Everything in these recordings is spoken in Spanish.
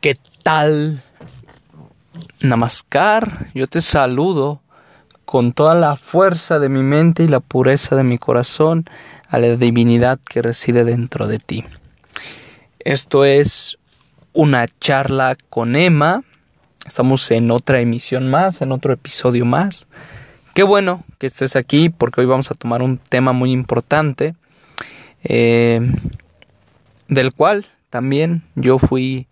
¿Qué tal? Namaskar, yo te saludo con toda la fuerza de mi mente y la pureza de mi corazón a la divinidad que reside dentro de ti. Esto es una charla con Emma. Estamos en otra emisión más, en otro episodio más. Qué bueno que estés aquí porque hoy vamos a tomar un tema muy importante eh, del cual también yo fui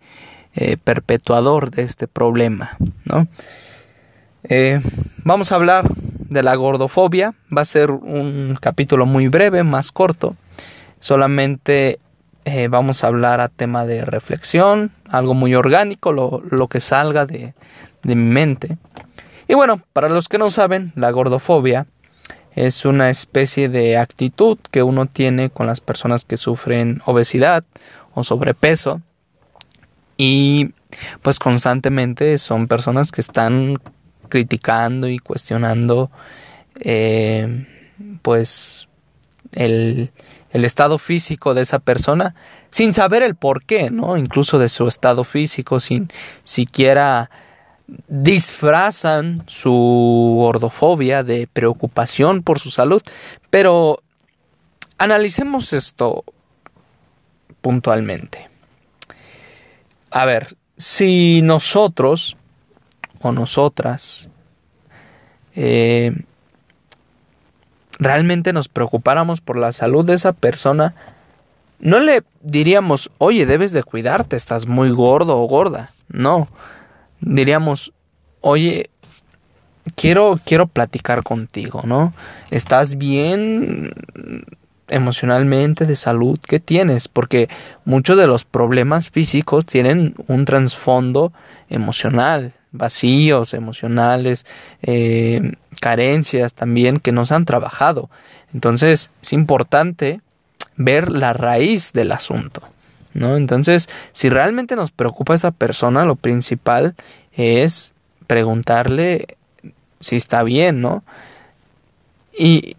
eh, perpetuador de este problema, ¿no? Eh, vamos a hablar de la gordofobia. Va a ser un capítulo muy breve, más corto. Solamente eh, vamos a hablar a tema de reflexión, algo muy orgánico, lo, que salga de, de mi mente. Y bueno, para los que no saben, la gordofobia es una especie de actitud que uno tiene con las personas que sufren obesidad o sobrepeso y pues constantemente son personas que están criticando y cuestionando eh, pues el, el estado físico de esa persona sin saber el por qué, ¿no? Incluso de su estado físico, sin siquiera disfrazan su gordofobia de preocupación por su salud. Pero analicemos esto puntualmente. A ver, si nosotros o nosotras eh, realmente nos preocupáramos por la salud de esa persona, no le diríamos, oye, debes de cuidarte, estás muy gordo o gorda. No, diríamos, oye, quiero, quiero platicar contigo, ¿no? ¿Estás bien? Emocionalmente, de salud que tienes, porque muchos de los problemas físicos tienen un trasfondo emocional, vacíos emocionales, eh, carencias también que nos han trabajado. Entonces es importante ver la raíz del asunto. ¿no? Entonces, si realmente nos preocupa esa persona, lo principal es preguntarle si está bien, ¿no? Y,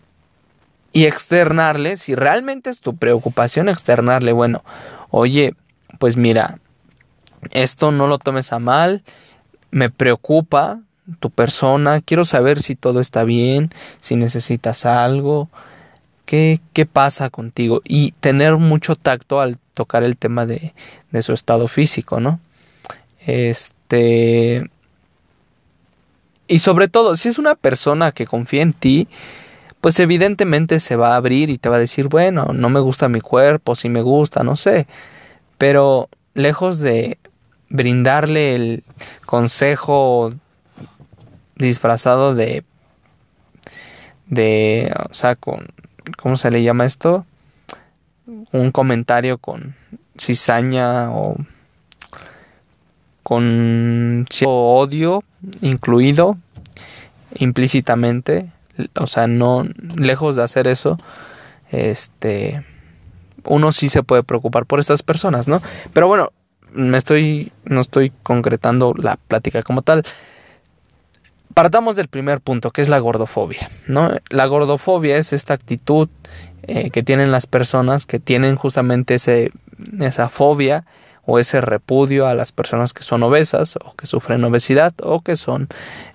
y externarle, si realmente es tu preocupación, externarle, bueno, oye, pues mira, esto no lo tomes a mal, me preocupa tu persona, quiero saber si todo está bien, si necesitas algo, qué, qué pasa contigo y tener mucho tacto al tocar el tema de, de su estado físico, ¿no? Este... Y sobre todo, si es una persona que confía en ti, pues evidentemente se va a abrir y te va a decir, bueno, no me gusta mi cuerpo, si me gusta, no sé. Pero lejos de brindarle el consejo disfrazado de de o sea con cómo se le llama esto un comentario con cizaña o con odio incluido implícitamente o sea, no, lejos de hacer eso, este, uno sí se puede preocupar por estas personas, ¿no? Pero bueno, me estoy, no estoy concretando la plática como tal. Partamos del primer punto, que es la gordofobia, ¿no? La gordofobia es esta actitud eh, que tienen las personas que tienen justamente ese, esa fobia o ese repudio a las personas que son obesas o que sufren obesidad o que son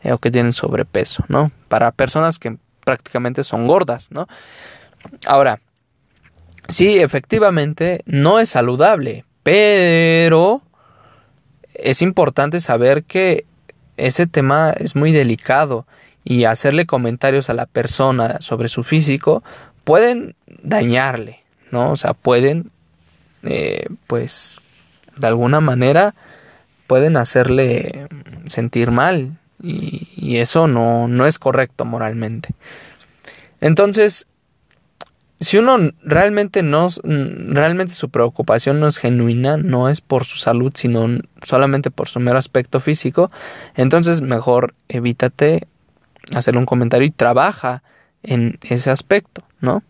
eh, o que tienen sobrepeso, ¿no? Para personas que prácticamente son gordas, ¿no? Ahora, sí, efectivamente no es saludable, pero es importante saber que ese tema es muy delicado y hacerle comentarios a la persona sobre su físico pueden dañarle, ¿no? O sea, pueden, eh, pues, de alguna manera pueden hacerle sentir mal y, eso no, no es correcto moralmente. Entonces, si uno realmente no, realmente su preocupación no es genuina, no es por su salud, sino solamente por su mero aspecto físico, entonces mejor evítate hacer un comentario y trabaja en ese aspecto, ¿no?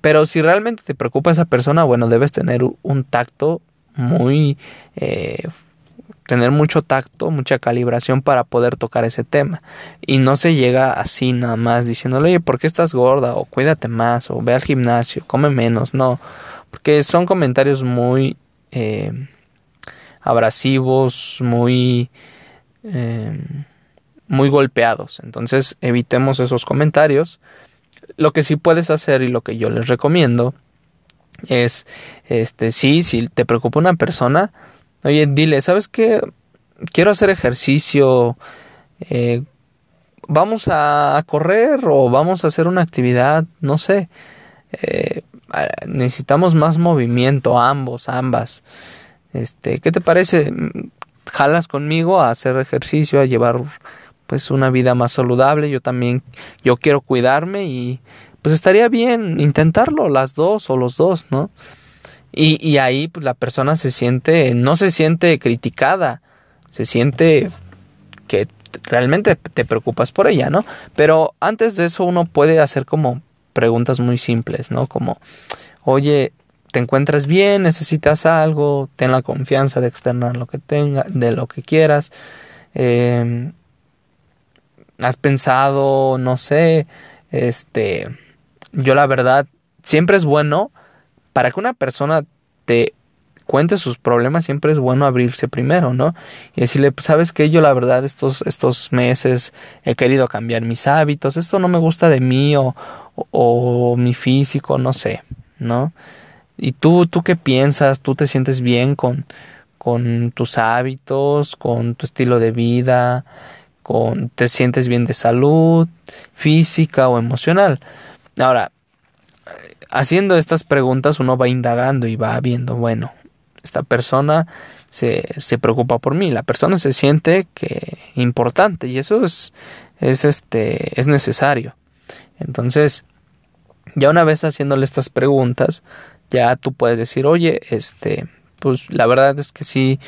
Pero si realmente te preocupa esa persona, bueno, debes tener un tacto muy... Eh, tener mucho tacto, mucha calibración para poder tocar ese tema. Y no se llega así nada más diciéndole, oye, ¿por qué estás gorda? O cuídate más, o ve al gimnasio, come menos. No, porque son comentarios muy... Eh, abrasivos, muy, em, muy golpeados. Entonces evitemos esos comentarios. Lo que sí puedes hacer y lo que yo les recomiendo es, este, sí, si te preocupa una persona, oye, dile, ¿sabes qué? Quiero hacer ejercicio, eh, vamos a correr o vamos a hacer una actividad, no sé. Eh, necesitamos más movimiento, ambos, ambas. Este, ¿qué te parece? ¿Jalas conmigo a hacer ejercicio, a llevar pues una vida más saludable? Yo también, yo quiero cuidarme y pues estaría bien intentarlo, las dos o los dos, ¿no? Y, y ahí pues la persona se siente, no se siente criticada, se siente que realmente te preocupas por ella, ¿no? Pero antes de eso uno puede hacer como preguntas muy simples, ¿no? Como, oye, ¿te encuentras bien? ¿Necesitas algo? Ten la confianza de externar lo que tenga, de lo que quieras. Em, ¿Has pensado, no sé, este, yo la verdad, siempre es bueno para que una persona te cuente sus problemas, siempre es bueno abrirse primero, ¿no? Y decirle, pues, sabes que yo la verdad estos, estos meses he querido cambiar mis hábitos, esto no me gusta de mí o, o, mi físico, no sé, ¿no? ¿Y tú, tú qué piensas? ¿Tú te sientes bien con, con tus hábitos, con tu estilo de vida, con te sientes bien de salud, física o emocional? Ahora, haciendo estas preguntas uno va indagando y va viendo, bueno, esta persona se, se preocupa por mí, la persona se siente que importante y eso es, es este, es necesario. Entonces, ya una vez haciéndole estas preguntas, ya tú puedes decir, oye, este, pues la verdad es que sí,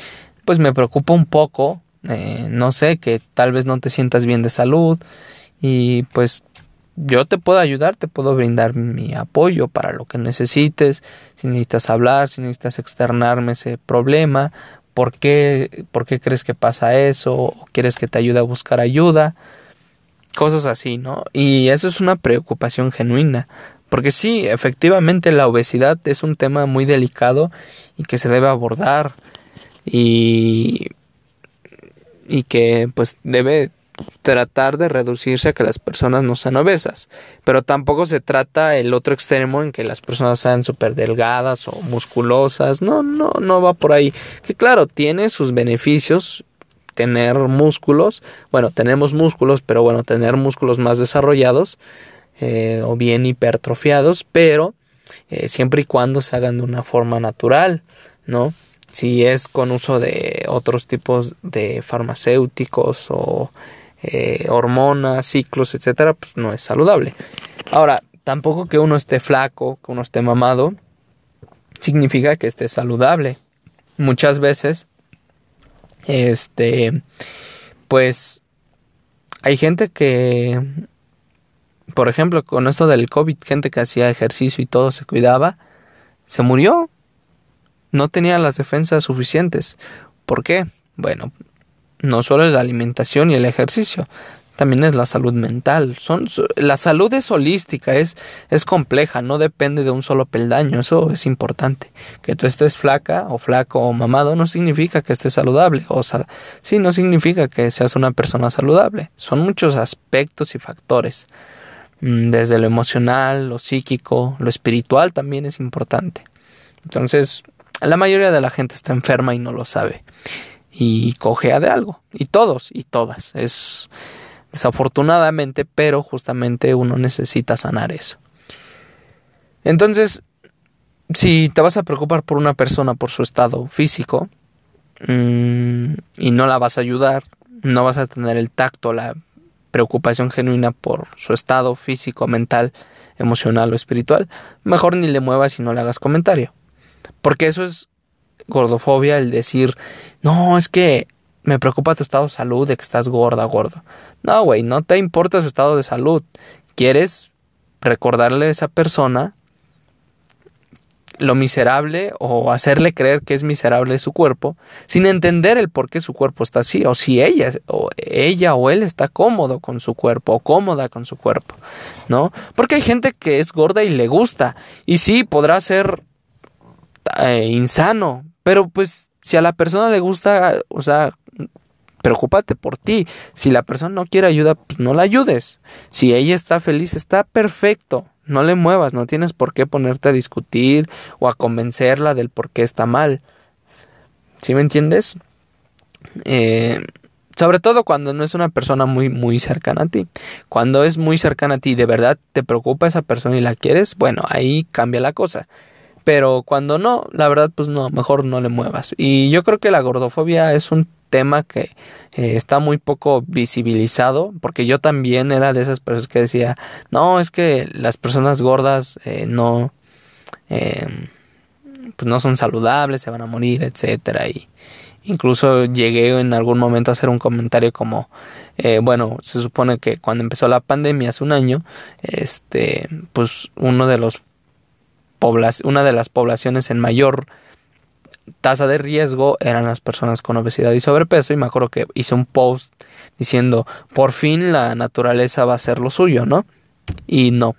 pues me preocupa un poco, eh, no sé, que tal vez no te sientas bien de salud y pues yo te puedo ayudar, te puedo brindar mi apoyo para lo que necesites, si necesitas hablar, si necesitas externarme ese problema, por qué, por qué crees que pasa eso, o quieres que te ayude a buscar ayuda, cosas así, ¿no? Y eso es una preocupación genuina, porque sí, efectivamente la obesidad es un tema muy delicado y que se debe abordar y, y que pues debe tratar de reducirse a que las personas no sean obesas, pero tampoco se trata el otro extremo en que las personas sean súper delgadas o musculosas, no, no, no va por ahí, que claro, tiene sus beneficios tener músculos, bueno, tenemos músculos, pero bueno, tener músculos más desarrollados eh, o bien hipertrofiados, pero eh, siempre y cuando se hagan de una forma natural, ¿no? Si es con uso de otros tipos de farmacéuticos o eh, hormonas, ciclos, etcétera, pues no es saludable. Ahora, tampoco que uno esté flaco, que uno esté mamado, significa que esté saludable. Muchas veces, este, pues, hay gente que, por ejemplo, con esto del COVID, gente que hacía ejercicio y todo se cuidaba, se murió. No tenía las defensas suficientes. ¿Por qué? Bueno, no solo es la alimentación y el ejercicio, también es la salud mental. Son, la salud es holística, es, es compleja, no depende de un solo peldaño, eso es importante. Que tú estés flaca o flaco o mamado no significa que estés saludable, o sea, sí, no significa que seas una persona saludable. Son muchos aspectos y factores, mm, desde lo emocional, lo psíquico, lo espiritual también es importante. Entonces, la mayoría de la gente está enferma y no lo sabe y cojea de algo. Y todos y todas. Es desafortunadamente, pero justamente uno necesita sanar eso. Entonces, si te vas a preocupar por una persona por su estado físico mm, y no la vas a ayudar, no vas a tener el tacto, la preocupación genuina por su estado físico, mental, emocional o espiritual, mejor ni le muevas y no le hagas comentario. Porque eso es gordofobia el decir, no, es que me preocupa tu estado de salud, de que estás gorda, gordo. No, güey, no te importa su estado de salud. Quieres recordarle a esa persona lo miserable o hacerle creer que es miserable su cuerpo sin entender el por qué su cuerpo está así o si ella o ella o él está cómodo con su cuerpo o cómoda con su cuerpo, ¿no? Porque hay gente que es gorda y le gusta y sí podrá ser eh, insano pero pues Si a la persona le gusta, o sea, preocúpate por ti. Si la persona no quiere ayuda, pues no la ayudes. Si ella está feliz, está perfecto. No le muevas, no tienes por qué ponerte a discutir o a convencerla del por qué está mal. ¿Sí me entiendes? Eh, sobre todo cuando no es una persona muy, muy cercana a ti. Cuando es muy cercana a ti y de verdad te preocupa esa persona y la quieres, bueno, ahí cambia la cosa. Pero cuando no, la verdad, pues no, mejor no le muevas. Y yo creo que la gordofobia es un tema que eh, está muy poco visibilizado, porque yo también era de esas personas que decía, no, es que las personas gordas eh, no, eh, pues no son saludables, se van a morir, etcétera. Y incluso llegué en algún momento a hacer un comentario como, bueno, se supone que cuando empezó la pandemia hace un año, este, pues uno de los una de las poblaciones en mayor tasa de riesgo eran las personas con obesidad y sobrepeso y me acuerdo que hice un post diciendo por fin la naturaleza va a ser lo suyo, ¿no? Y no,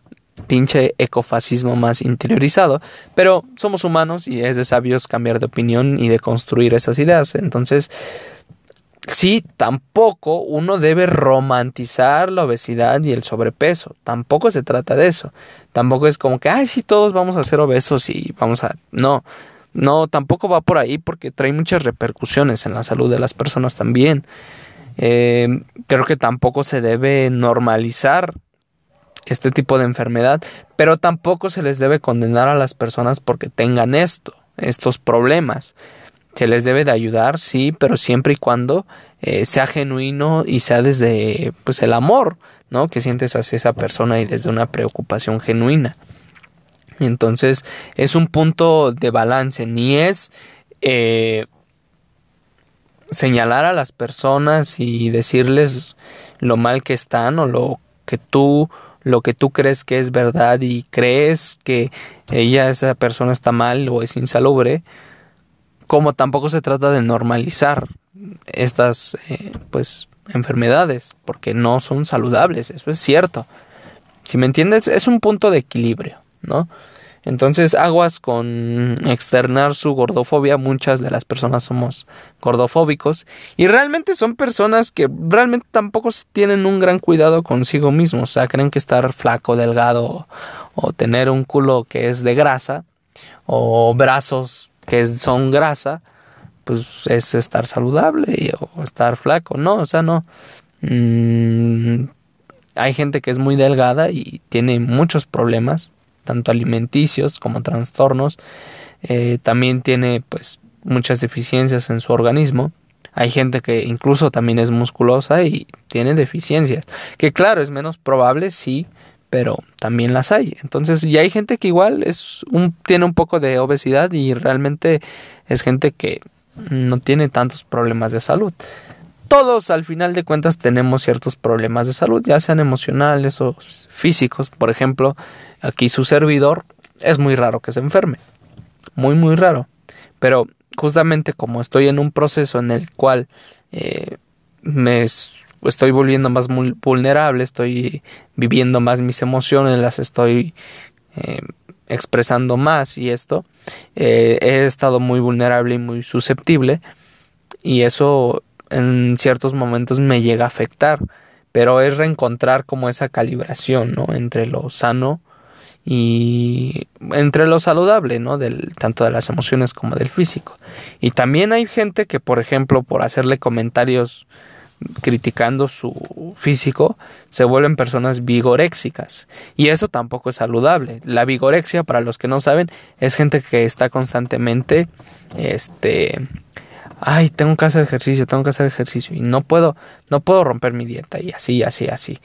pinche ecofascismo más interiorizado, pero somos humanos y es de sabios cambiar de opinión y de construir esas ideas, entonces sí, tampoco uno debe romantizar la obesidad y el sobrepeso. Tampoco se trata de eso. Tampoco es como que, ay, sí, todos vamos a ser obesos y vamos a... No, no, tampoco va por ahí porque trae muchas repercusiones en la salud de las personas también. Eh, creo que tampoco se debe normalizar este tipo de enfermedad, pero tampoco se les debe condenar a las personas porque tengan esto, estos problemas. Se les debe de ayudar, sí, pero siempre y cuando eh, sea genuino y sea desde pues el amor, ¿no? Que sientes hacia esa persona y desde una preocupación genuina. Entonces es un punto de balance, ni es eh, señalar a las personas y decirles lo mal que están o lo que tú lo que tú crees que es verdad y crees que ella esa persona está mal o es insalubre como tampoco se trata de normalizar estas eh, pues enfermedades porque no son saludables eso es cierto. Si me entiendes es un punto de equilibrio no entonces aguas con externar su gordofobia. Muchas de las personas somos gordofóbicos y realmente son personas que realmente tampoco tienen un gran cuidado consigo mismos. O sea creen que estar flaco delgado o tener un culo que es de grasa o brazos que son grasa, pues es estar saludable o estar flaco, no, o sea, no. Mm, hay gente que es muy delgada y tiene muchos problemas, tanto alimenticios como trastornos. Eh, también tiene pues muchas deficiencias en su organismo. Hay gente que incluso también es musculosa y tiene deficiencias. Que claro, es menos probable, sí, pero también las hay. Entonces, y hay gente que igual es un, tiene un poco de obesidad y realmente es gente que no tiene tantos problemas de salud. Todos al final de cuentas tenemos ciertos problemas de salud, ya sean emocionales o físicos. Por ejemplo, aquí su servidor es muy raro que se enferme. Muy, muy raro. Pero justamente como estoy en un proceso en el cual eh, me estoy volviendo más vulnerable, estoy viviendo más mis emociones, las estoy eh, expresando más y esto, eh, he estado muy vulnerable y muy susceptible y eso en ciertos momentos me llega a afectar, pero es reencontrar como esa calibración, ¿no? Entre lo sano y entre lo saludable, ¿no? Del, tanto de las emociones como del físico. Y también hay gente que, por ejemplo, por hacerle comentarios criticando su físico, se vuelven personas vigoréxicas. Y eso tampoco es saludable. La vigorexia, para los que no saben, es gente que está constantemente, este, ay, tengo que hacer ejercicio, tengo que hacer ejercicio y no puedo, no puedo romper mi dieta y así, así, así.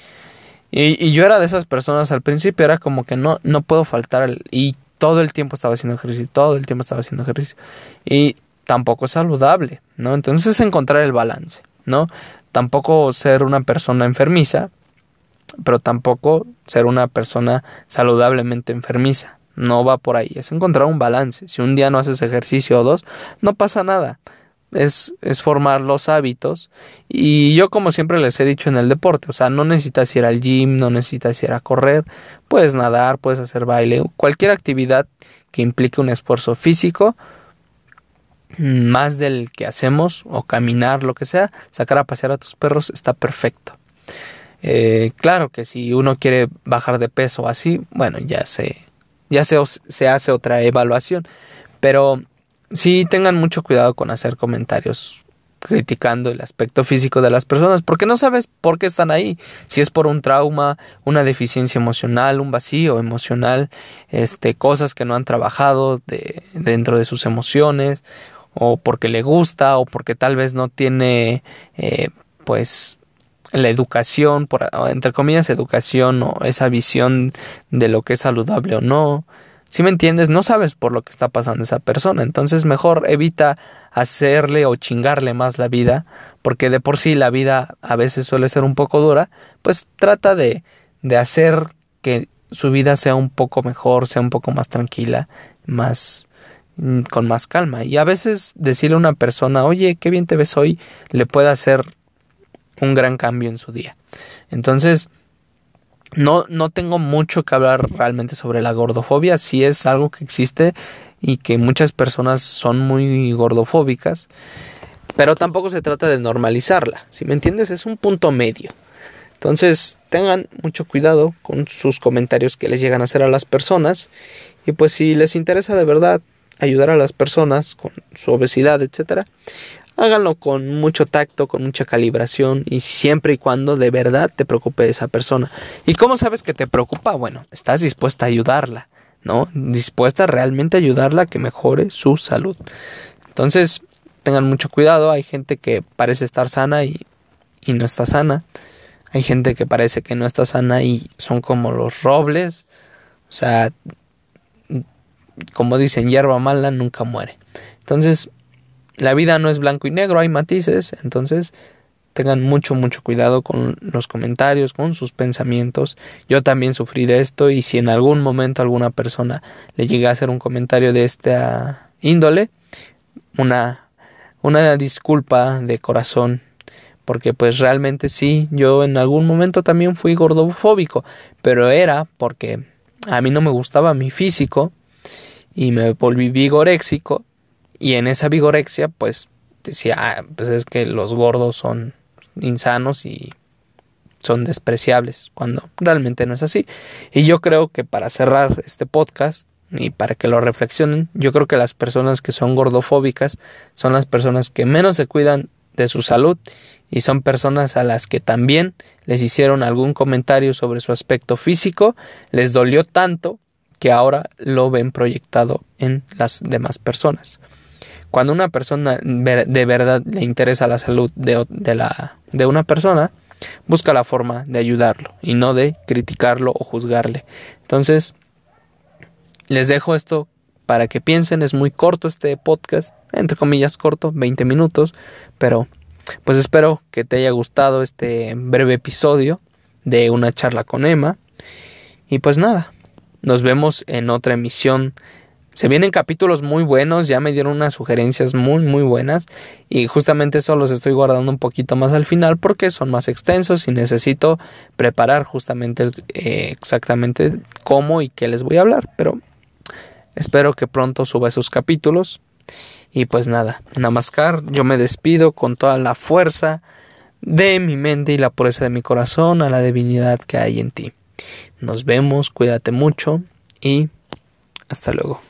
Y, y yo era de esas personas al principio, era como que no, no puedo faltar y todo el tiempo estaba haciendo ejercicio, todo el tiempo estaba haciendo ejercicio. Y tampoco es saludable, ¿no? Entonces es encontrar el balance, ¿no? Tampoco ser una persona enfermiza, pero tampoco ser una persona saludablemente enfermiza. No va por ahí, es encontrar un balance. Si un día no haces ejercicio o dos, no pasa nada. Es, es formar los hábitos. Y yo como siempre les he dicho en el deporte, o sea, no necesitas ir al gym, no necesitas ir a correr, puedes nadar, puedes hacer baile, cualquier actividad que implique un esfuerzo físico, más del que hacemos o caminar, lo que sea, sacar a pasear a tus perros está perfecto. Eh, claro que si uno quiere bajar de peso así, bueno, ya se, ya se, se hace otra evaluación. Pero sí tengan mucho cuidado con hacer comentarios criticando el aspecto físico de las personas, porque no sabes por qué están ahí, si es por un trauma, una deficiencia emocional, un vacío emocional, este, cosas que no han trabajado de, dentro de sus emociones, o porque le gusta, o porque tal vez no tiene, eh, pues, la educación, por, entre comillas, educación o esa visión de lo que es saludable o no, si me entiendes, no sabes por lo que está pasando esa persona, entonces mejor evita hacerle o chingarle más la vida, porque de por sí la vida a veces suele ser un poco dura, pues trata de, de hacer que su vida sea un poco mejor, sea un poco más tranquila, más con más calma. Y a veces decirle a una persona, oye, qué bien te ves hoy, le puede hacer un gran cambio en su día. Entonces, no, no tengo mucho que hablar realmente sobre la gordofobia, si es algo que existe y que muchas personas son muy gordofóbicas, pero tampoco se trata de normalizarla, si me entiendes, es un punto medio. Entonces tengan mucho cuidado con sus comentarios que les llegan a hacer a las personas y pues si les interesa de verdad ayudar a las personas con su obesidad, etcétera, háganlo con mucho tacto, con mucha calibración y siempre y cuando de verdad te preocupe esa persona. ¿Y cómo sabes que te preocupa? Bueno, estás dispuesta a ayudarla, ¿no? Dispuesta a realmente ayudarla a que mejore su salud. Entonces, tengan mucho cuidado, hay gente que parece estar sana y, y no está sana. Hay gente que parece que no está sana y son como los robles. O sea, como dicen, hierba mala nunca muere. Entonces, la vida no es blanco y negro, hay matices, entonces tengan mucho, mucho cuidado con los comentarios, con sus pensamientos. Yo también sufrí de esto y si en algún momento alguna persona le llega a hacer un comentario de esta índole, una, una disculpa de corazón, porque pues realmente sí, yo en algún momento también fui gordofóbico, pero era porque a mí no me gustaba mi físico y me volví vigoréxico y en esa vigorexia, pues decía, ah, pues es que los gordos son insanos y son despreciables, cuando realmente no es así. Y yo creo que para cerrar este podcast y para que lo reflexionen, yo creo que las personas que son gordofóbicas son las personas que menos se cuidan de su salud y son personas a las que también les hicieron algún comentario sobre su aspecto físico, les dolió tanto que ahora lo ven proyectado en las demás personas. Cuando una persona de verdad le interesa la salud de, la, de una persona, busca la forma de ayudarlo y no de criticarlo o juzgarle. Entonces, les dejo esto para que piensen, es muy corto este podcast, entre comillas corto, 20 minutos, pero pues espero que te haya gustado este breve episodio de una charla con Emma. Y pues nada, nos vemos en otra emisión se vienen capítulos muy buenos, ya me dieron unas sugerencias muy muy buenas y justamente eso los estoy guardando un poquito más al final porque son más extensos y necesito preparar justamente eh, exactamente cómo y qué les voy a hablar, pero espero que pronto suba esos capítulos y pues nada, namaskar, yo me despido con toda la fuerza de mi mente y la pureza de mi corazón a la divinidad que hay en ti. Nos vemos, cuídate mucho y hasta luego.